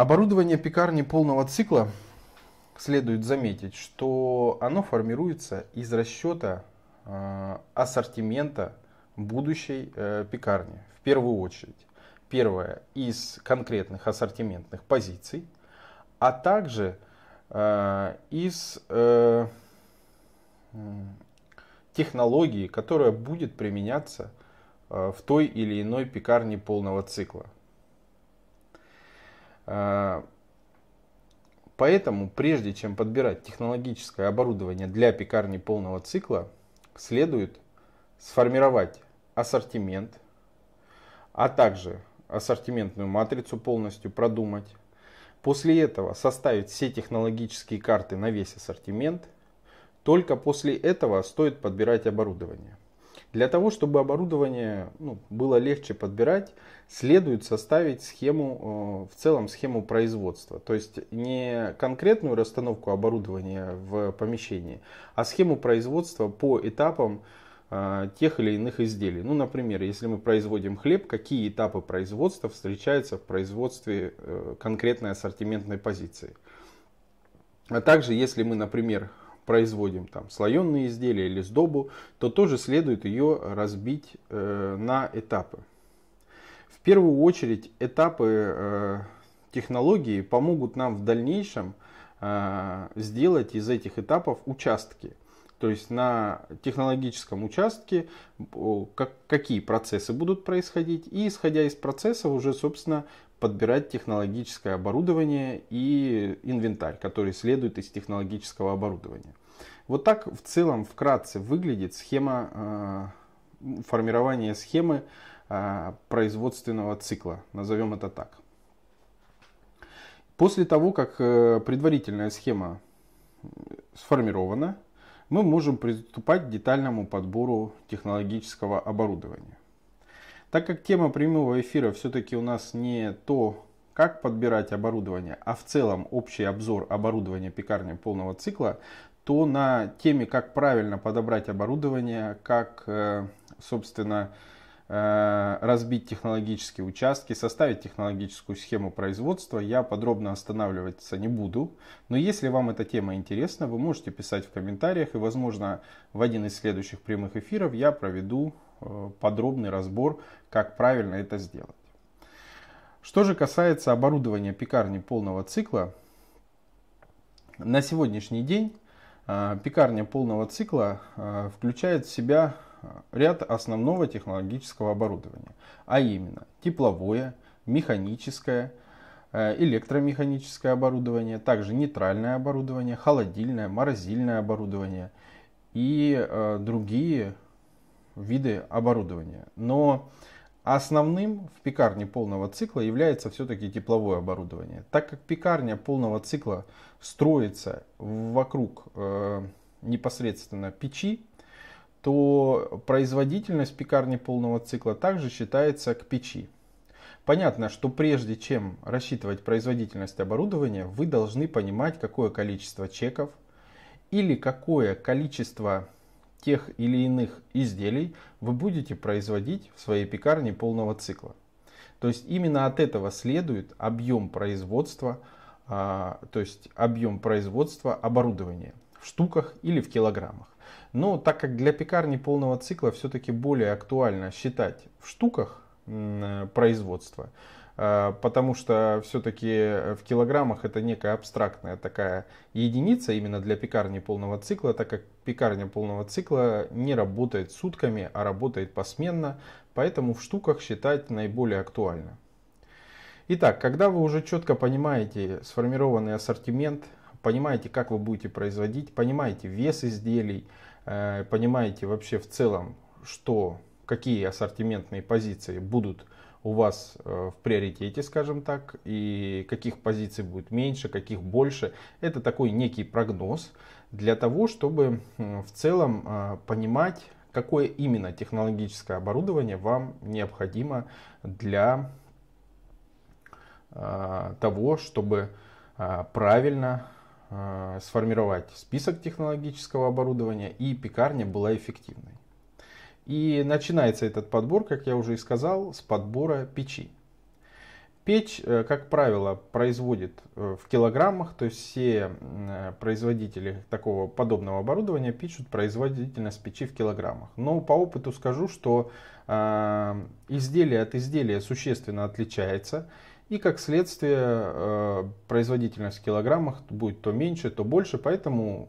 Оборудование пекарни полного цикла следует заметить, что оно формируется из расчета э, ассортимента будущей э, пекарни. В первую очередь. Первое из конкретных ассортиментных позиций, а также э, из технологии, которая будет применяться в той или иной пекарне полного цикла. Поэтому, прежде чем подбирать технологическое оборудование для пекарни полного цикла, следует сформировать ассортимент, а также ассортиментную матрицу полностью продумать. После этого составить все технологические карты на весь ассортимент. Только после этого стоит подбирать оборудование. Для того, чтобы оборудование ну, было легче подбирать, следует составить схему, э, в целом схему производства. То есть не конкретную расстановку оборудования в помещении, а схему производства по этапам э, тех или иных изделий. Ну, например, если мы производим хлеб, какие этапы производства встречаются в производстве э, конкретной ассортиментной позиции. А также, если мы, например, производим там слоеные изделия или сдобу, то тоже следует ее разбить э, на этапы. В первую очередь этапы э, технологии помогут нам в дальнейшем э, сделать из этих этапов участки. То есть на технологическом участке как, какие процессы будут происходить и исходя из процессов уже собственно подбирать технологическое оборудование и инвентарь, который следует из технологического оборудования. Вот так в целом вкратце выглядит схема э, формирования схемы э, производственного цикла, назовем это так. После того, как э, предварительная схема сформирована, мы можем приступать к детальному подбору технологического оборудования. Так как тема прямого эфира все-таки у нас не то, как подбирать оборудование, а в целом общий обзор оборудования пекарни полного цикла, то на теме, как правильно подобрать оборудование, как, э, собственно, э, разбить технологические участки, составить технологическую схему производства, я подробно останавливаться не буду. Но если вам эта тема интересна, вы можете писать в комментариях, и, возможно, в один из следующих прямых эфиров я проведу э, подробный разбор, как правильно это сделать. Что же касается оборудования пекарни полного цикла, на сегодняшний день пекарня полного цикла а, включает в себя ряд основного технологического оборудования, а именно тепловое, механическое, электромеханическое оборудование, также нейтральное оборудование, холодильное, морозильное оборудование и другие виды оборудования. Но основным в пекарне полного цикла является все-таки тепловое оборудование. Так как пекарня полного цикла строится вокруг э, непосредственно печи, то производительность пекарни полного цикла также считается к печи. Понятно, что прежде чем рассчитывать производительность оборудования, вы должны понимать, какое количество чеков или какое количество тех или иных изделий вы будете производить в своей пекарне полного цикла. То есть именно от этого следует объем производства, а, то есть объем производства оборудования в штуках или в килограммах. Но так как для пекарни полного цикла все-таки более актуально считать в штуках производства, Э, потому что все-таки в килограммах это некая абстрактная такая единица именно для пекарни полного цикла, так как пекарня полного цикла не работает сутками, а работает посменно, поэтому в штуках считать наиболее актуально. Итак, когда вы уже четко понимаете сформированный ассортимент, понимаете, как вы будете производить, понимаете вес изделий, э, понимаете вообще в целом, что, какие ассортиментные позиции будут у вас э, в приоритете, скажем так, и каких позиций будет меньше, каких больше. Это такой некий прогноз для того, чтобы в целом э, понимать, какое именно технологическое оборудование вам необходимо для э, того, чтобы правильно сформировать список технологического оборудования и пекарня была эффективной. И начинается этот подбор, как я уже и сказал, с подбора печи. Печь, э, как правило, производит э, в килограммах, то есть все э, производители такого подобного оборудования пишут производительность печи в килограммах. Но по опыту скажу, что изделие от изделия существенно отличается. И как следствие производительность в килограммах будет то меньше, то больше, поэтому...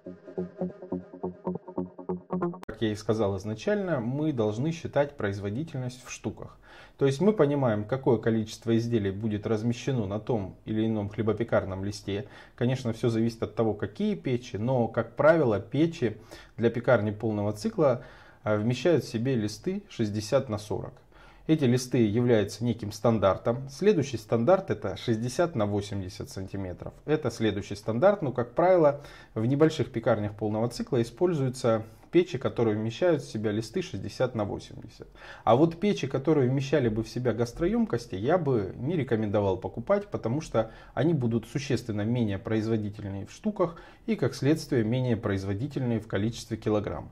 Как я и сказал изначально, мы должны считать производительность в штуках. То есть мы понимаем, какое количество изделий будет размещено на том или ином хлебопекарном листе. Конечно, все зависит от того, какие печи, но, как правило, печи для пекарни полного цикла а, вмещают в себе листы 60 на 40. Эти листы являются неким стандартом. Следующий стандарт это 60 на 80 сантиметров. Это следующий стандарт, но как правило в небольших пекарнях полного цикла используются печи, которые вмещают в себя листы 60 на 80. А вот печи, которые вмещали бы в себя гастроемкости, я бы не рекомендовал покупать, потому что они будут существенно менее производительные в штуках и как следствие менее производительные в количестве килограмм.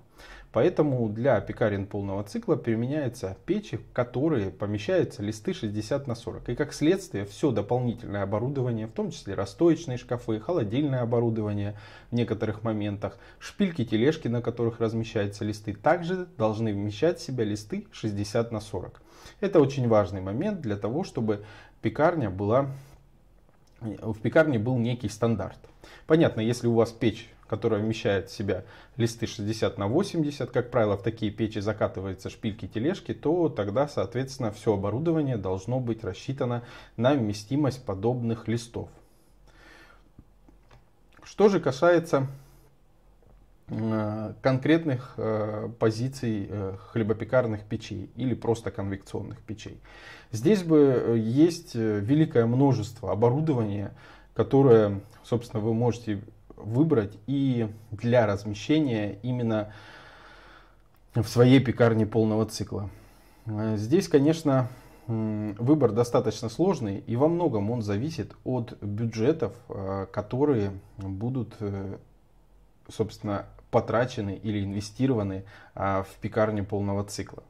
Поэтому для пекарен полного цикла применяются печи, которые помещаются листы 60 на 40. И как следствие все дополнительное оборудование, в том числе расстоечные шкафы, холодильное оборудование в некоторых моментах, шпильки, тележки, на которых размещаются листы, также должны вмещать в себя листы 60 на 40. Это очень важный момент для того, чтобы пекарня была, в пекарне был некий стандарт. Понятно, если у вас печь которая вмещает в себя листы 60 на 80, как правило, в такие печи закатываются шпильки тележки, то тогда, соответственно, все оборудование должно быть рассчитано на вместимость подобных листов. Что же касается э, конкретных э, позиций э, хлебопекарных печей или просто конвекционных печей. Здесь бы есть великое множество оборудования, которое, собственно, вы можете выбрать и для размещения именно в своей пекарне полного цикла. Э, здесь, конечно, выбор достаточно сложный и во многом он зависит от бюджетов, э, которые будут, э, собственно, потрачены или инвестированы в пекарню полного цикла.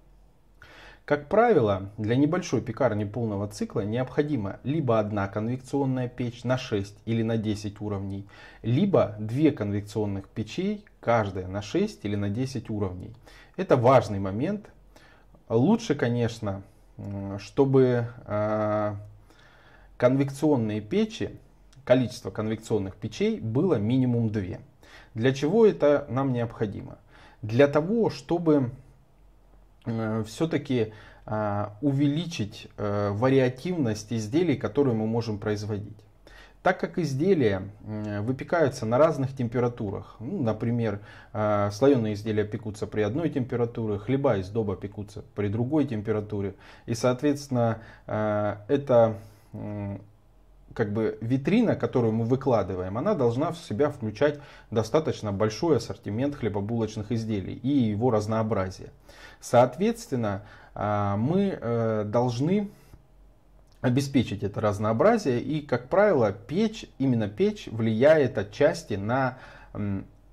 Как правило, для небольшой пекарни полного цикла необходима либо одна конвекционная печь на 6 или на 10 уровней, либо две конвекционных печей, каждая на 6 или на 10 уровней. Это важный момент. Лучше, конечно, чтобы а, конвекционные печи, количество конвекционных печей было минимум 2. Для чего это нам необходимо? Для того, чтобы все-таки а, увеличить э, вариативность изделий, которые мы можем производить. Так как изделия выпекаются на разных температурах, ну, например, слоеные изделия пекутся при одной температуре, хлеба из доба пекутся при другой температуре, и, соответственно, это как бы витрина, которую мы выкладываем, она должна в себя включать достаточно большой ассортимент хлебобулочных изделий и его разнообразие. Соответственно, а, мы э, должны обеспечить это разнообразие и, как правило, печь, именно печь влияет отчасти на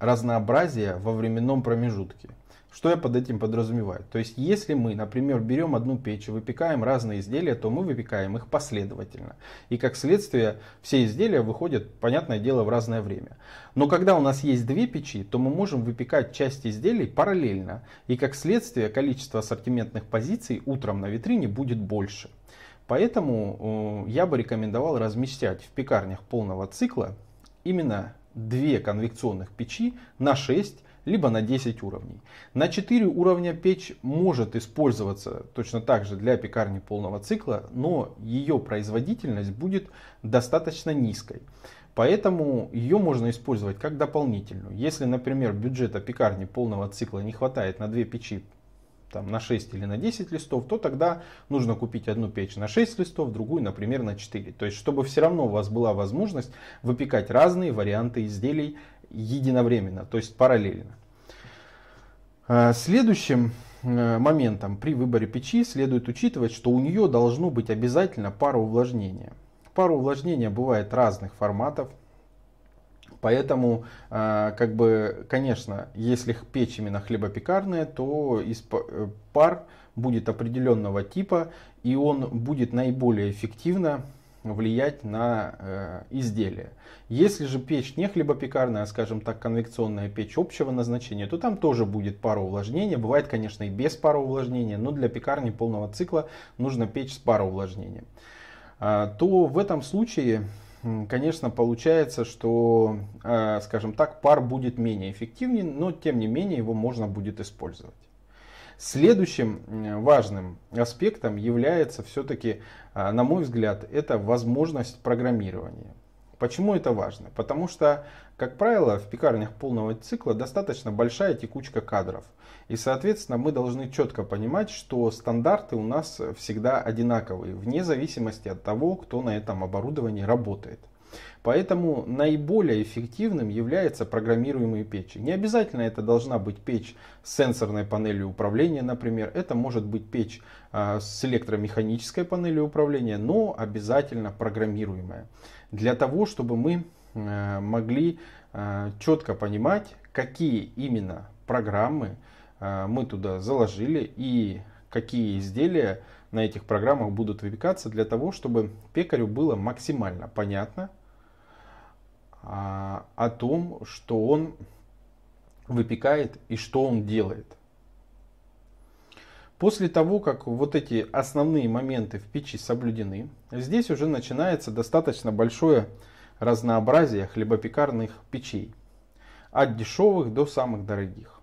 разнообразие во временном промежутке. Что я под этим подразумеваю? То есть, если мы, например, берем одну печь и выпекаем разные изделия, то мы выпекаем их последовательно. И как следствие, все изделия выходят, понятное дело, в разное время. Но когда у нас есть две печи, то мы можем выпекать часть изделий параллельно. И как следствие, количество ассортиментных позиций утром на витрине будет больше. Поэтому э, я бы рекомендовал размещать в пекарнях полного цикла именно две конвекционных печи на 6 либо на 10 уровней. На 4 уровня печь может использоваться точно так же для пекарни полного цикла, но ее производительность будет достаточно низкой. Поэтому ее можно использовать как дополнительную. Если, например, бюджета пекарни полного цикла не хватает на две печи там, на 6 или на 10 листов, то тогда нужно купить одну печь на 6 листов, другую, например, на 4. То есть, чтобы все равно у вас была возможность выпекать разные варианты изделий единовременно, то есть параллельно. А, следующим э, моментом при выборе печи следует учитывать, что у нее должно быть обязательно пароувлажнение. Пароувлажнение бывает разных форматов, Поэтому, а, как бы, конечно, если печь именно хлебопекарная, то из э, пар будет определенного типа, и он будет наиболее эффективно влиять на э, изделие. Если же печь не хлебопекарная, а, скажем так, конвекционная печь общего назначения, то там тоже будет пароувлажнение. Бывает, конечно, и без пароувлажнения, но для пекарни полного цикла нужно печь с пароувлажнением. А, то в этом случае конечно, получается, что, э, скажем так, пар будет менее эффективнее, но тем не менее его можно будет использовать. Следующим важным аспектом является все-таки, э, на мой взгляд, это возможность программирования. Почему это важно? Потому что, как правило, в пекарнях полного цикла достаточно большая текучка кадров. И, соответственно, мы должны четко понимать, что стандарты у нас всегда одинаковые, вне зависимости от того, кто на этом оборудовании работает. Поэтому наиболее эффективным является программируемые печи. Не обязательно это должна быть печь с сенсорной панелью управления, например. Это может быть печь а, с электромеханической панелью управления, но обязательно программируемая. Для того, чтобы мы а, могли а, четко понимать, какие именно программы мы туда заложили и какие изделия на этих программах будут выпекаться для того, чтобы пекарю было максимально понятно, а, о том, что он выпекает и что он делает. После того, как вот эти основные моменты в печи соблюдены, здесь уже начинается достаточно большое разнообразие хлебопекарных печей. От дешевых до самых дорогих.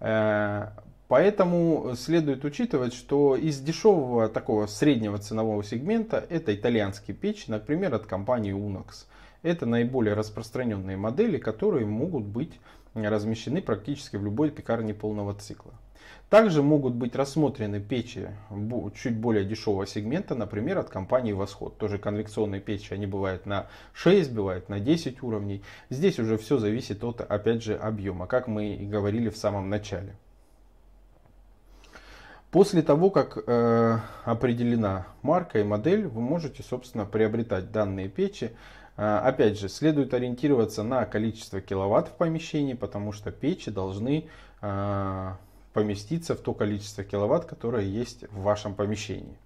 Э, поэтому следует учитывать, что из дешевого такого среднего ценового сегмента это итальянские печи, например, от компании Unox. Это наиболее распространенные модели, которые могут быть размещены практически в любой пекарне полного цикла. Также могут быть рассмотрены печи чуть более дешевого сегмента, например, от компании Восход. Тоже конвекционные печи, они бывают на 6, бывают на 10 уровней. Здесь уже все зависит от, опять же, объема, как мы и говорили в самом начале. После того, как э, определена марка и модель, вы можете, собственно, приобретать данные печи а, опять же, следует ориентироваться на количество киловатт в помещении, потому что печи должны а, поместиться в то количество киловатт, которое есть в вашем помещении.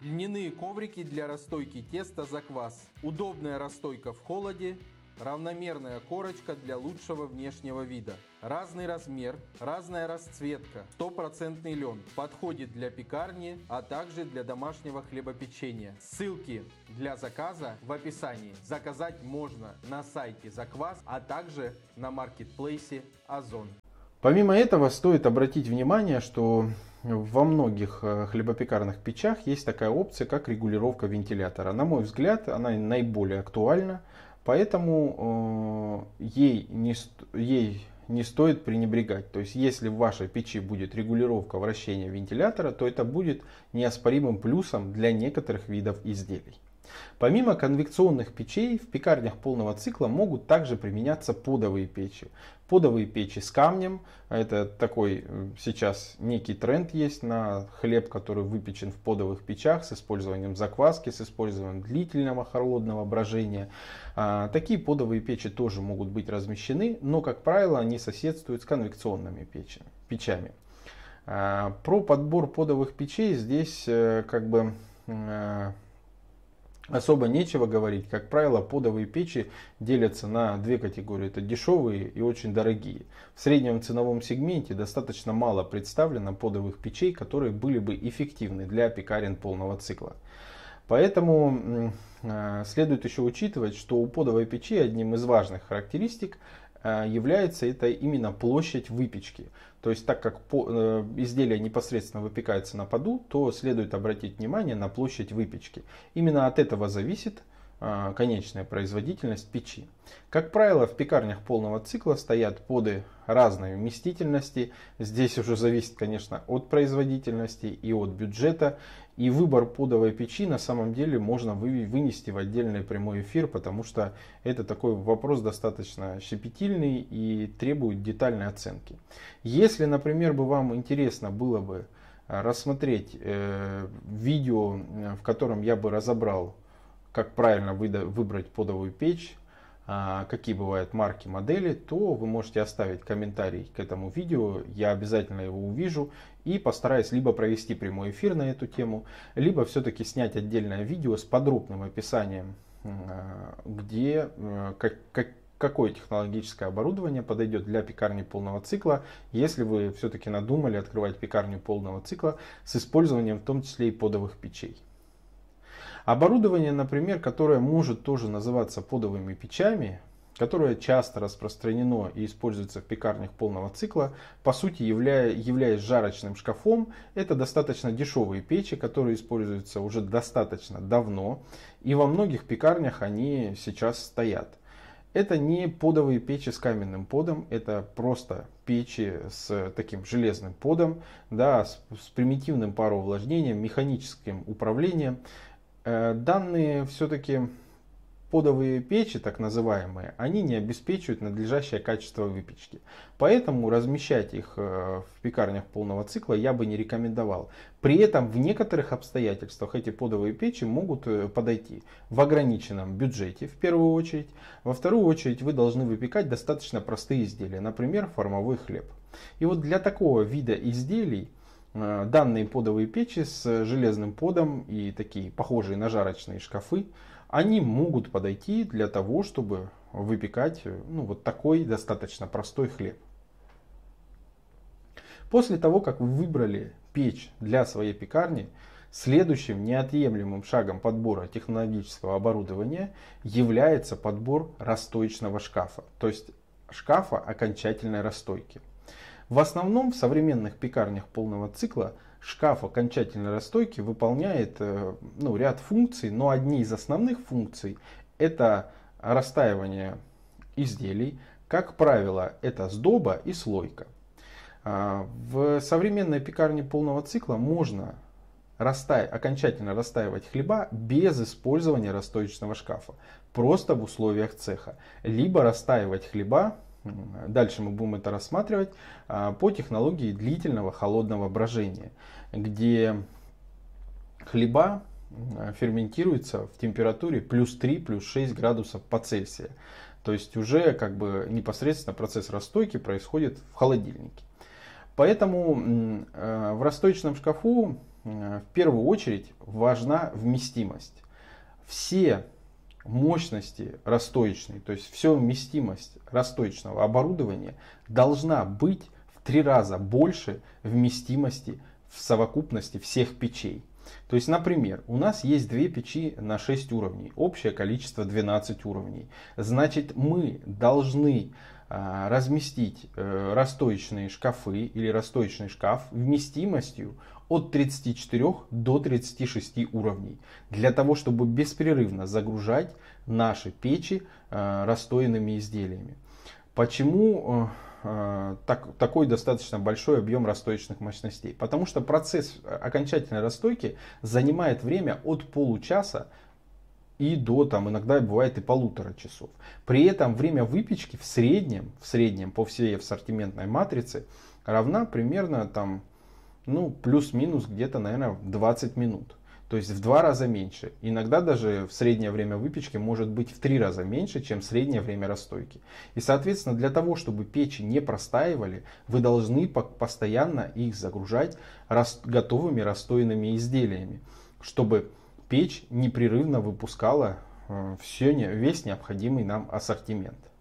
Льняные коврики для расстойки теста за квас. Удобная расстойка в холоде, Равномерная корочка для лучшего внешнего вида. Разный размер, разная расцветка, стопроцентный лен. Подходит для пекарни, а также для домашнего хлебопечения. Ссылки для заказа в описании. Заказать можно на сайте Заквас, а также на маркетплейсе Озон. Помимо этого стоит обратить внимание, что во многих э, хлебопекарных печах есть такая опция, как регулировка вентилятора. На мой взгляд, она наиболее актуальна Поэтому э, ей, не, ей не стоит пренебрегать. То есть, если в вашей печи будет регулировка вращения вентилятора, то это будет неоспоримым плюсом для некоторых видов изделий. Помимо конвекционных печей, в пекарнях полного цикла могут также применяться подовые печи. Подовые печи с камнем, это такой э, сейчас некий тренд есть на хлеб, который выпечен в подовых печах с использованием закваски, с использованием длительного холодного брожения. А, такие подовые печи тоже могут быть размещены, но, как правило, они соседствуют с конвекционными печами. А, про подбор подовых печей здесь э, как бы э, особо нечего говорить. Как правило, подовые печи делятся на две категории. Это дешевые и очень дорогие. В среднем ценовом сегменте достаточно мало представлено подовых печей, которые были бы эффективны для пекарен полного цикла. Поэтому э, следует еще учитывать, что у подовой печи одним из важных характеристик является это именно площадь выпечки. То есть так как э, изделие непосредственно выпекается на поду, то следует обратить внимание на площадь выпечки. Именно от этого зависит а, конечная производительность печи. Как правило, в пекарнях полного цикла стоят поды разной вместительности. Здесь уже зависит, конечно, от производительности и от бюджета. И выбор подовой печи на самом деле можно вынести в отдельный прямой эфир, потому что это такой вопрос достаточно щепетильный и требует детальной оценки. Если, например, бы вам интересно было бы рассмотреть э, видео, в котором я бы разобрал как правильно выбрать подовую печь, какие бывают марки модели, то вы можете оставить комментарий к этому видео, я обязательно его увижу и постараюсь либо провести прямой эфир на эту тему, либо все-таки снять отдельное видео с подробным описанием, а, где э, как, как, какое технологическое оборудование подойдет для пекарни полного цикла, если вы все-таки надумали открывать пекарню полного цикла с использованием в том числе и подовых печей. Оборудование, например, которое может тоже называться подовыми печами, которое часто распространено и используется в пекарнях полного цикла, по сути являя, являясь жарочным шкафом, это достаточно дешевые печи, которые используются уже достаточно давно, и во многих пекарнях они сейчас стоят. Это не подовые печи с каменным подом, это просто печи с таким железным подом, да, с, с примитивным пароувлажнением, механическим управлением. Э, данные все-таки подовые печи, так называемые, они не обеспечивают надлежащее качество выпечки. Поэтому размещать их э, в пекарнях полного цикла я бы не рекомендовал. При этом в некоторых обстоятельствах эти подовые печи могут э, подойти в ограниченном бюджете в первую очередь. Во вторую очередь вы должны выпекать достаточно простые изделия, например формовой хлеб. И вот для такого вида изделий данные подовые печи с железным подом и такие похожие на жарочные шкафы, они могут подойти для того, чтобы выпекать э, ну, вот такой достаточно простой хлеб. После того, как вы выбрали печь для своей пекарни, следующим неотъемлемым шагом подбора технологического оборудования является подбор расстоечного шкафа, то есть шкафа окончательной расстойки. В основном в современных пекарнях полного цикла шкаф окончательной расстойки выполняет э, ну, ряд функций, но одни из основных функций это расстаивание изделий. Как правило, это сдоба и слойка. А, в современной пекарне полного цикла можно растай, окончательно расстаивать хлеба без использования расстоечного шкафа, просто в условиях цеха. Либо расстаивать хлеба Дальше мы будем это рассматривать а, по технологии длительного холодного брожения, где хлеба ферментируются в температуре плюс 3, плюс 6 градусов по Цельсию. То есть уже как бы непосредственно процесс расстойки происходит в холодильнике. Поэтому а, в расстойчном шкафу в первую очередь важна вместимость. Все мощности расстоечной, то есть все вместимость расстоечного оборудования должна быть в три раза больше вместимости в совокупности всех печей. То есть, например, у нас есть две печи на 6 уровней, общее количество 12 уровней. Значит, мы должны а, разместить э, расстоечные шкафы или расстоечный шкаф вместимостью от 34 до 36 уровней, для того, чтобы беспрерывно загружать наши печи э, расстоянными изделиями. Почему э, э, так, такой достаточно большой объем расстоечных мощностей? Потому что процесс окончательной расстойки занимает время от получаса и до там иногда бывает и полутора часов. При этом время выпечки в среднем, в среднем по всей ассортиментной матрице равна примерно там ну, плюс-минус где-то, наверное, 20 минут. То есть в два раза меньше. Иногда даже в среднее время выпечки может быть в три раза меньше, чем среднее время расстойки. И, соответственно, для того, чтобы печи не простаивали, вы должны постоянно их загружать готовыми расстойными изделиями, чтобы печь непрерывно выпускала э, все, весь необходимый нам ассортимент.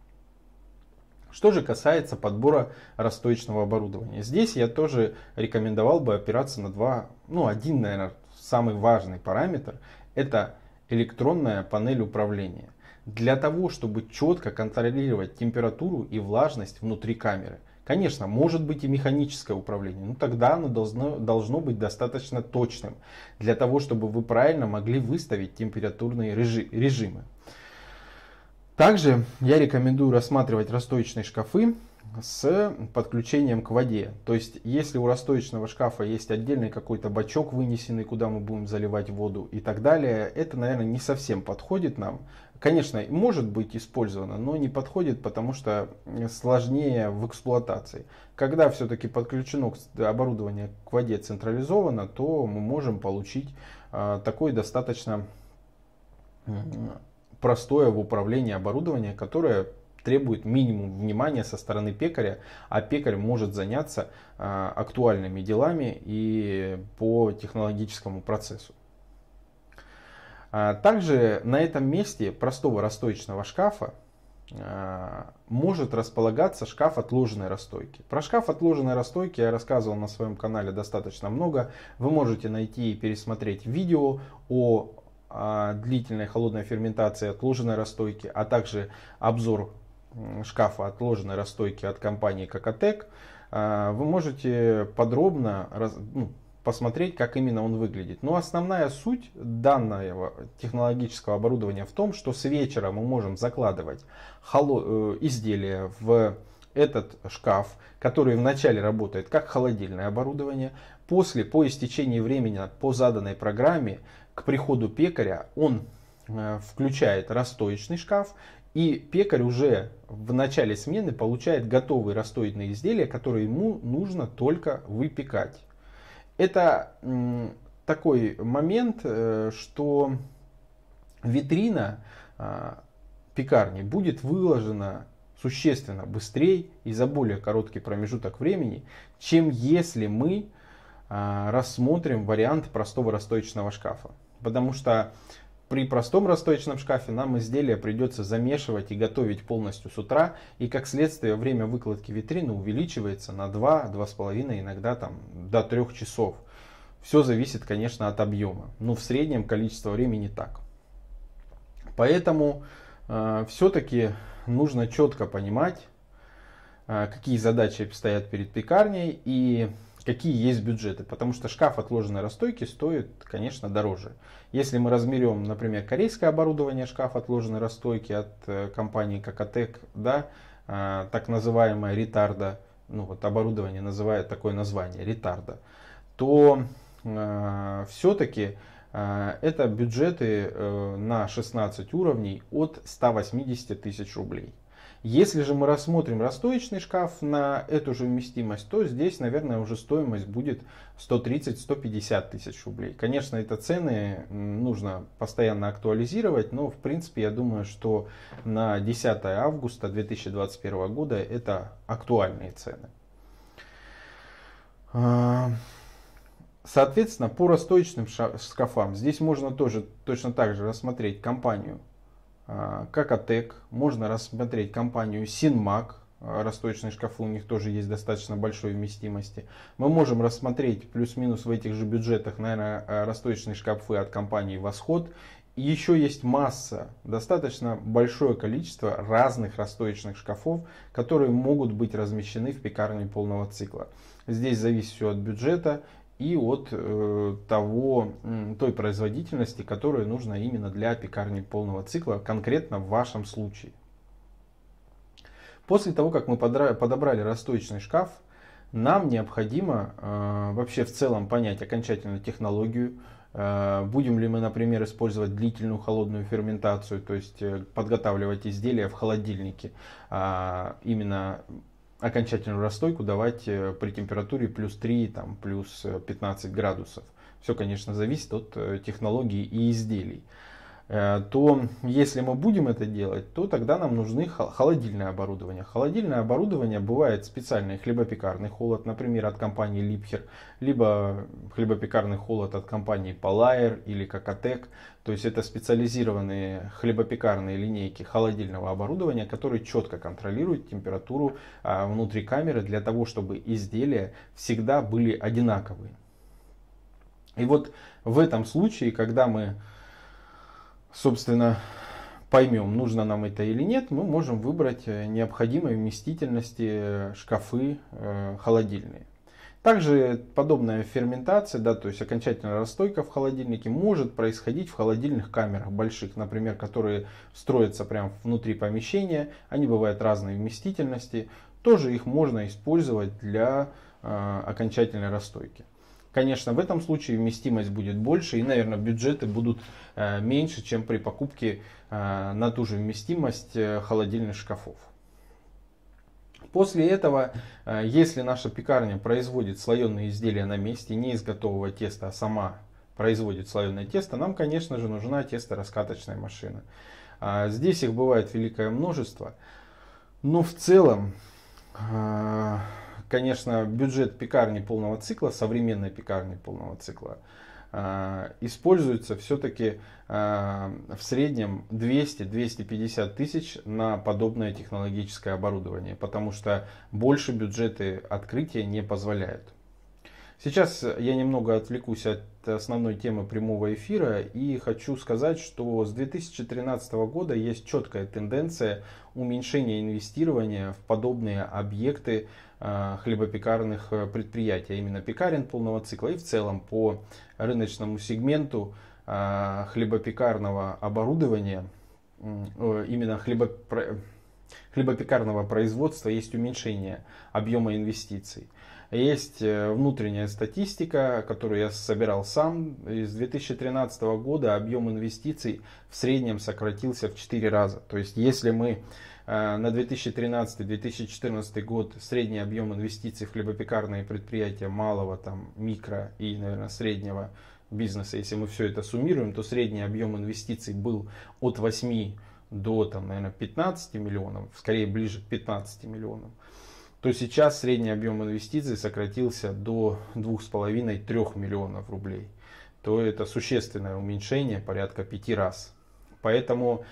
Что же касается подбора расстоечного оборудования. Здесь я тоже рекомендовал бы опираться на два, ну один, наверное, самый важный параметр. Это электронная панель управления. Для того, чтобы четко контролировать температуру и влажность внутри камеры. Конечно, может быть и механическое управление, но тогда оно должно, должно быть достаточно точным для того, чтобы вы правильно могли выставить температурные режимы. Также я рекомендую рассматривать расстоечные шкафы с подключением к воде. То есть, если у расстоечного шкафа есть отдельный какой-то бачок вынесенный, куда мы будем заливать воду и так далее, это, наверное, не совсем подходит нам. Конечно, может быть использовано, но не подходит, потому что сложнее в эксплуатации. Когда все-таки подключено оборудование к воде централизованно, то мы можем получить а, такое достаточно простое в управлении оборудование, которое требует минимум внимания со стороны пекаря, а пекарь может заняться а, актуальными делами и по технологическому процессу. А, также на этом месте простого расстоечного шкафа а, может располагаться шкаф отложенной расстойки. Про шкаф отложенной расстойки я рассказывал на своем канале достаточно много. Вы можете найти и пересмотреть видео о длительной холодной ферментации отложенной расстойки, а также обзор шкафа отложенной расстойки от компании Кокотек, а, вы можете подробно ну, посмотреть, как именно он выглядит. Но основная суть данного технологического оборудования в том, что с вечера мы можем закладывать э, изделия в этот шкаф, который вначале работает как холодильное оборудование, после, по истечении времени по заданной программе, к приходу пекаря, он э, включает расстоечный шкаф и пекарь уже в начале смены получает готовые расстоянные изделия, которые ему нужно только выпекать. Это такой момент, э, что витрина а, пекарни будет выложена существенно быстрее и за более короткий промежуток времени, чем если мы рассмотрим вариант простого расстоечного шкафа. Потому что при простом расстоечном шкафе нам изделие придется замешивать и готовить полностью с утра, и как следствие время выкладки витрины увеличивается на 2-2,5, иногда там до 3 часов. Все зависит, конечно, от объема, но в среднем количество времени так. Поэтому э, все-таки нужно четко понимать, э, какие задачи стоят перед пекарней и какие есть бюджеты. Потому что шкаф отложенной расстойки стоит, конечно, дороже. Если мы размерем, например, корейское оборудование шкаф отложенной расстойки от э, компании Какотек, да, э, так называемая ретарда, ну вот оборудование называют такое название, ретарда, то э, все-таки э, это бюджеты э, на 16 уровней от 180 тысяч рублей. Если же мы рассмотрим расстоечный шкаф на эту же вместимость, то здесь, наверное, уже стоимость будет 130-150 тысяч рублей. Конечно, это цены нужно постоянно актуализировать, но в принципе я думаю, что на 10 августа 2021 года это актуальные цены. А, соответственно, по расстоечным шкафам здесь можно тоже точно так же рассмотреть компанию а, Какотек, можно рассмотреть компанию Синмак, а, расстоечные шкафы у них тоже есть достаточно большой вместимости. Мы можем рассмотреть плюс-минус в этих же бюджетах, наверное, а, расстоечные шкафы от компании Восход. Еще есть масса, достаточно большое количество разных расстоечных шкафов, которые могут быть размещены в пекарне полного цикла. Здесь зависит все от бюджета и от э, того, той производительности, которая нужна именно для пекарни полного цикла, конкретно в вашем случае. После того, как мы подобрали расстоечный шкаф, нам необходимо э, вообще в целом понять окончательно технологию, э, будем ли мы, например, использовать длительную холодную ферментацию, то есть э, подготавливать изделия в холодильнике, э, именно окончательную расстойку давать э, при температуре плюс 3, там, плюс 15 э, градусов. Все, конечно, зависит от э, технологии и изделий. То если мы будем это делать, то тогда нам нужны холодильное оборудование. Холодильное оборудование бывает специальный хлебопекарный холод, например, от компании Lipher, либо хлебопекарный холод от компании Polair или Kakatec. То есть это специализированные хлебопекарные линейки холодильного оборудования, которые четко контролируют температуру а, внутри камеры для того, чтобы изделия всегда были одинаковые. И вот в этом случае, когда мы, собственно, поймем, нужно нам это или нет, мы можем выбрать необходимой вместительности шкафы холодильные. Также подобная ферментация, да, то есть окончательная расстойка в холодильнике может происходить в холодильных камерах больших, например, которые строятся прямо внутри помещения. Они бывают разной вместительности. Тоже их можно использовать для э, окончательной расстойки. Конечно, в этом случае вместимость будет больше и, наверное, бюджеты будут э, меньше, чем при покупке э, на ту же вместимость э, холодильных шкафов. После этого, если наша пекарня производит слоеные изделия на месте, не из готового теста, а сама производит слоеное тесто, нам, конечно же, нужна тесто-раскаточная машина. А, здесь их бывает великое множество, но в целом, конечно, бюджет пекарни полного цикла, современной пекарни полного цикла, а, используется все-таки а, в среднем 200-250 тысяч на подобное технологическое оборудование, потому что больше бюджеты открытия не позволяют. Сейчас я немного отвлекусь от основной темы прямого эфира и хочу сказать, что с 2013 года есть четкая тенденция уменьшения инвестирования в подобные объекты хлебопекарных э, предприятий, а именно пекарен полного цикла и в целом по рыночному сегменту э, хлебопекарного оборудования, именно хлебопро... хлебопекарного производства есть уменьшение объема инвестиций. Есть внутренняя статистика, которую я собирал сам. С 2013 года объем инвестиций в среднем сократился в 4 раза. То есть если мы Э, на 2013-2014 год средний объем инвестиций в хлебопекарные предприятия малого, там, микро и, наверное, среднего бизнеса, если мы все это суммируем, то средний объем инвестиций был от 8 до, там, наверное, 15 миллионов, скорее ближе к 15 миллионам, то сейчас средний объем инвестиций сократился до 2,5-3 миллионов рублей. То это существенное уменьшение, порядка 5 раз. Поэтому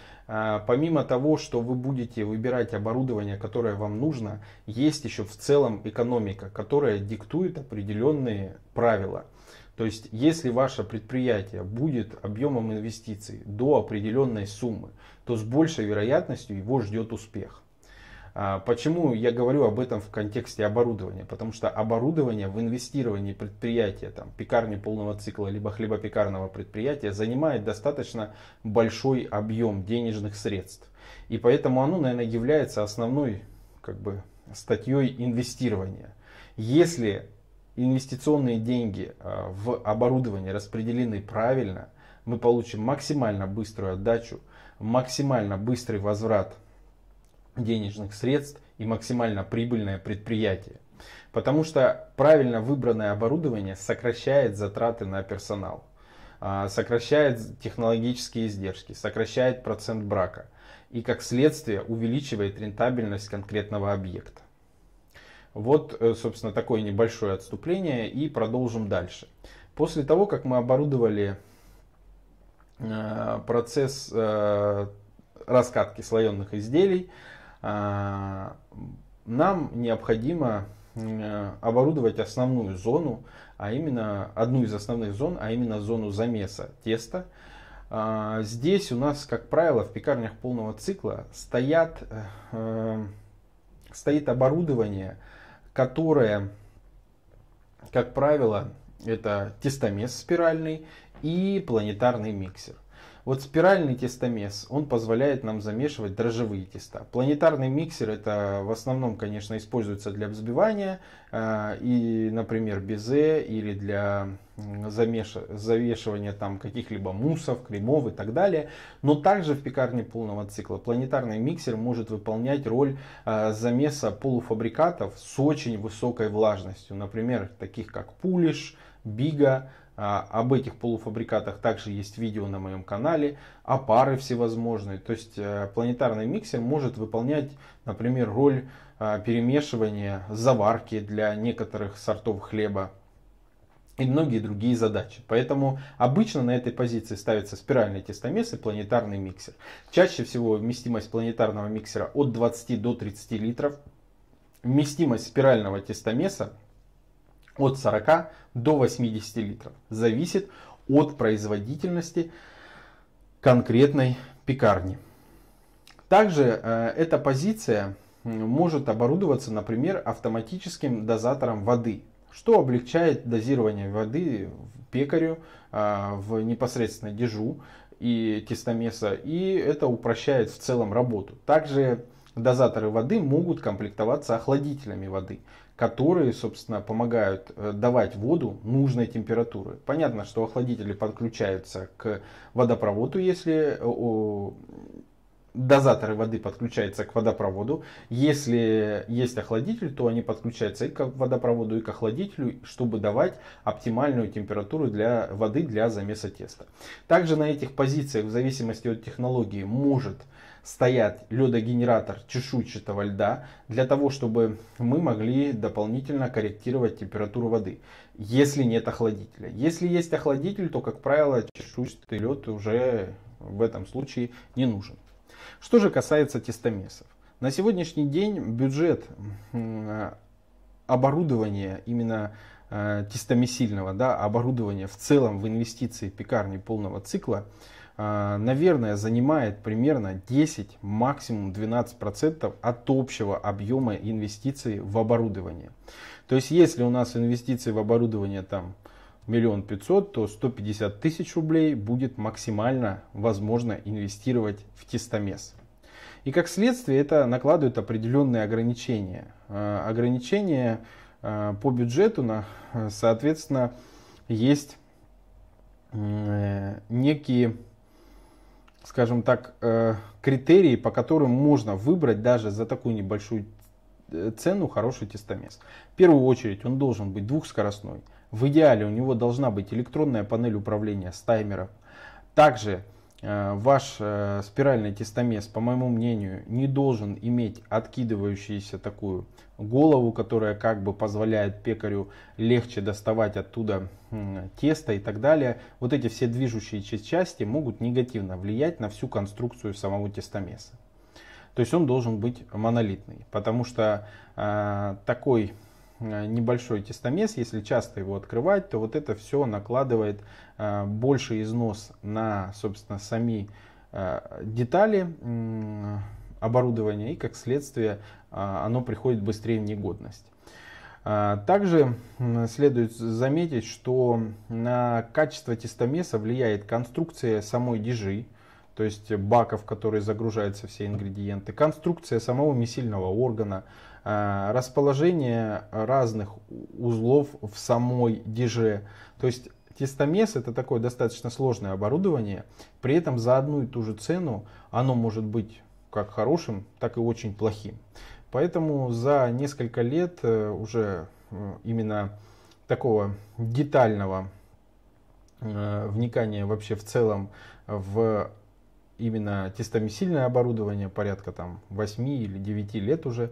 помимо того, что вы будете выбирать оборудование, которое вам нужно, есть еще в целом экономика, которая диктует определенные правила. То есть, если ваше предприятие будет объемом инвестиций до определенной суммы, то с большей вероятностью его ждет успех. А, почему я говорю об этом в контексте оборудования? Потому что оборудование в инвестировании предприятия, там, пекарни полного цикла, либо хлебопекарного предприятия занимает достаточно большой объем денежных средств. И поэтому оно, наверное, является основной как бы, статьей инвестирования. Если инвестиционные деньги а, в оборудование распределены правильно, мы получим максимально быструю отдачу, максимально быстрый возврат денежных средств и максимально прибыльное предприятие. Потому что правильно выбранное оборудование сокращает затраты на персонал, а, сокращает технологические издержки, сокращает процент брака и как следствие увеличивает рентабельность конкретного объекта. Вот, э, собственно, такое небольшое отступление и продолжим дальше. После того, как мы оборудовали э, процесс э, раскатки слоеных изделий, нам необходимо оборудовать основную зону, а именно одну из основных зон, а именно зону замеса теста. А, здесь у нас, как правило, в пекарнях полного цикла стоят, э, стоит оборудование, которое, как правило, это тестомес спиральный и планетарный миксер. Вот спиральный тестомес, он позволяет нам замешивать дрожжевые теста. Планетарный миксер это в основном, конечно, используется для взбивания э, и, например, безе или для замеш... завешивания там каких-либо муссов, кремов и так далее. Но также в пекарне полного цикла планетарный миксер может выполнять роль э, замеса полуфабрикатов с очень высокой влажностью. Например, таких как пулиш, бига, об этих полуфабрикатах также есть видео на моем канале, а пары всевозможные. То есть э, планетарный миксер может выполнять, например, роль а, перемешивания заварки для некоторых сортов хлеба и многие другие задачи. Поэтому обычно на этой позиции ставится спиральный тестомес и планетарный миксер. Чаще всего вместимость планетарного миксера от 20 до 30 литров. Вместимость спирального тестомеса от 40 до 80 литров. Зависит от производительности конкретной пекарни. Также эта позиция может оборудоваться, например, автоматическим дозатором воды, что облегчает дозирование воды пекарю в непосредственно дежу и тестомеса, и это упрощает в целом работу. Также дозаторы воды могут комплектоваться охладителями воды, которые, собственно, помогают э, давать воду нужной температуры. Понятно, что охладители подключаются к водопроводу, если э, дозаторы воды подключаются к водопроводу. Если есть охладитель, то они подключаются и к водопроводу, и к охладителю, чтобы давать оптимальную температуру для воды для замеса теста. Также на этих позициях, в зависимости от технологии, может стоять ледогенератор чешуйчатого льда для того, чтобы мы могли дополнительно корректировать температуру воды, если нет охладителя. Если есть охладитель, то, как правило, чешуйчатый лед уже в этом случае не нужен. Что же касается тестомесов. На сегодняшний день бюджет оборудования именно э, тестомесильного да, оборудования в целом в инвестиции пекарни полного цикла, наверное, занимает примерно 10, максимум 12% от общего объема инвестиций в оборудование. То есть, если у нас инвестиции в оборудование там миллион пятьсот, то 150 тысяч рублей будет максимально возможно инвестировать в тестомес. И как следствие это накладывает определенные ограничения. А, ограничения а, по бюджету, соответственно, есть э, некие, скажем так, э, критерии, по которым можно выбрать даже за такую небольшую э, цену хороший тестомес. В первую очередь он должен быть двухскоростной. В идеале у него должна быть электронная панель управления с таймером. Также ваш э, спиральный тестомес, по моему мнению, не должен иметь откидывающуюся такую голову, которая как бы позволяет пекарю легче доставать оттуда тесто и так далее. Вот эти все движущиеся части могут негативно влиять на всю конструкцию самого тестомеса. То есть он должен быть монолитный, потому что э, такой Э, небольшой тестомес, если часто его открывать, то вот это все накладывает э, больше износ на, собственно, сами э, детали оборудования и, как следствие, оно приходит быстрее в негодность. Также следует заметить, что на качество тестомеса влияет конструкция самой дежи, то есть баков, в которые загружаются все ингредиенты, конструкция самого месильного органа, Э, расположение разных узлов в самой диже. То есть тестомес это такое достаточно сложное оборудование, при этом за одну и ту же цену оно может быть как хорошим, так и очень плохим. Поэтому за несколько лет э, уже э, именно такого детального вникания вообще в целом в именно тестомесильное оборудование, порядка там 8 или 9 лет уже,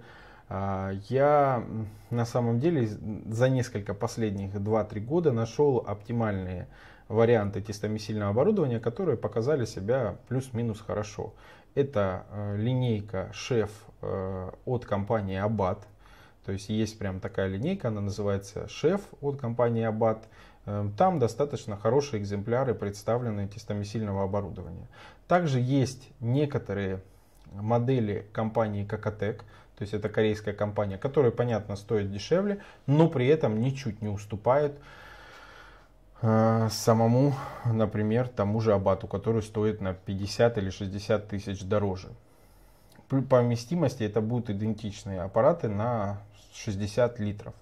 я на самом деле за несколько последних 2-3 года нашел оптимальные варианты тестомесильного оборудования, которые показали себя плюс-минус хорошо. Это э, линейка шеф э, от компании Абат. То есть есть прям такая линейка, она называется шеф от компании Абат. Э, там достаточно хорошие экземпляры представлены тестомесильного оборудования. Также есть некоторые модели компании Какотек, то есть это корейская компания, которая, понятно, стоит дешевле, но при этом ничуть не уступает э, самому, например, тому же Абату, который стоит на 50 или 60 тысяч дороже. По вместимости это будут идентичные аппараты на 60 литров.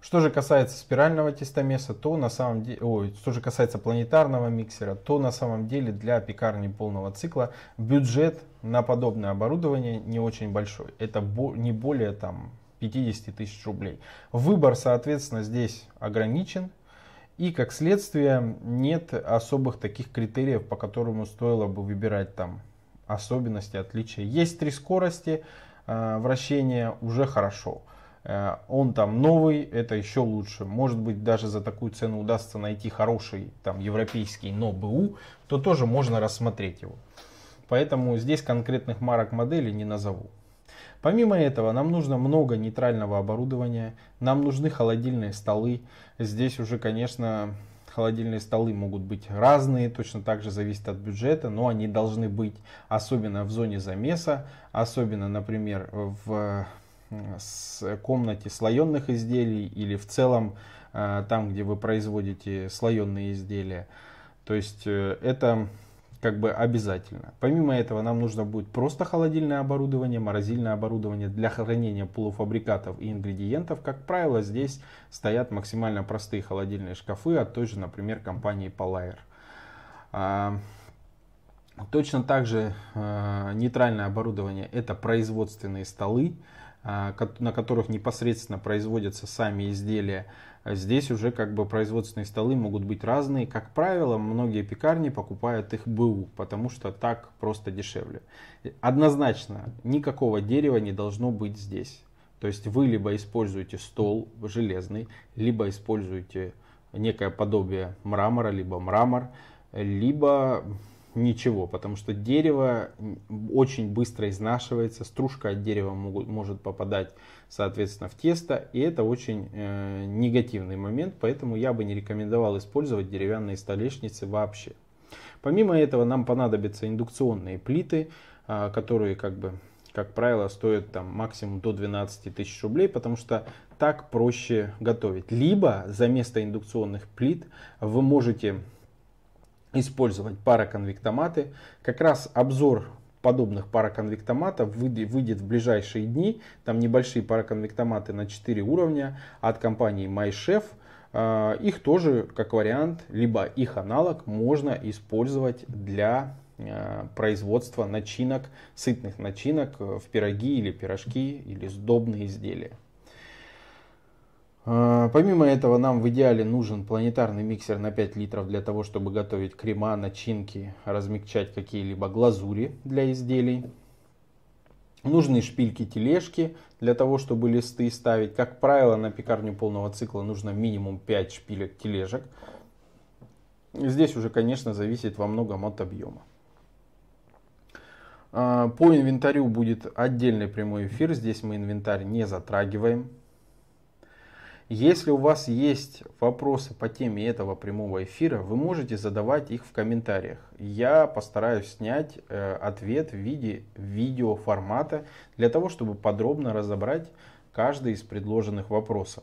Что же касается спирального тестомеса, то на самом деле, ой, что же касается планетарного миксера, то на самом деле для пекарни полного цикла бюджет на подобное оборудование не очень большой. Это не более там 50 тысяч рублей. Выбор, соответственно, здесь ограничен. И как следствие нет особых таких критериев, по которым стоило бы выбирать там особенности, отличия. Есть три скорости э, вращения, уже хорошо. Э, он там новый, это еще лучше. Может быть, даже за такую цену удастся найти хороший там европейский, но БУ, то тоже можно рассмотреть его. Поэтому здесь конкретных марок моделей не назову. Помимо этого, нам нужно много нейтрального оборудования, нам нужны холодильные столы. Здесь уже, конечно, холодильные столы могут быть разные, точно так же зависит от бюджета, но они должны быть особенно в зоне замеса, особенно, например, в комнате слоенных изделий или в целом э, там, где вы производите слоенные изделия. То есть э, это как бы обязательно. Помимо этого нам нужно будет просто холодильное оборудование, морозильное оборудование для хранения полуфабрикатов и ингредиентов. Как правило, здесь стоят максимально простые холодильные шкафы от той же, например, компании Polair. А, точно так же нейтральное оборудование это производственные столы, на которых непосредственно производятся сами изделия а здесь уже как бы производственные столы могут быть разные. Как правило, многие пекарни покупают их БУ, потому что так просто дешевле. Однозначно, никакого дерева не должно быть здесь. То есть вы либо используете стол железный, либо используете некое подобие мрамора, либо мрамор, либо ничего, потому что дерево очень быстро изнашивается, стружка от дерева могут, может попадать, соответственно, в тесто, и это очень э, негативный момент, поэтому я бы не рекомендовал использовать деревянные столешницы вообще. Помимо этого нам понадобятся индукционные плиты, э, которые как бы как правило, стоят там максимум до 12 тысяч рублей, потому что так проще готовить. Либо за место индукционных плит вы можете использовать пароконвектоматы. Как раз обзор подобных пароконвектоматов выйдет в ближайшие дни. Там небольшие пароконвектоматы на 4 уровня от компании MyChef. А, их тоже как вариант, либо их аналог можно использовать для а, производства начинок, сытных начинок в пироги или пирожки или сдобные изделия. А, помимо этого нам в идеале нужен планетарный миксер на 5 литров для того, чтобы готовить крема, начинки, размягчать какие-либо глазури для изделий. Нужны шпильки-тележки для того, чтобы листы ставить. Как правило, на пекарню полного цикла нужно минимум 5 шпилек-тележек. Здесь уже, конечно, зависит во многом от объема. А, по инвентарю будет отдельный прямой эфир. Здесь мы инвентарь не затрагиваем. Если у вас есть вопросы по теме этого прямого эфира, вы можете задавать их в комментариях. Я постараюсь снять э, ответ в виде видеоформата для того, чтобы подробно разобрать каждый из предложенных вопросов.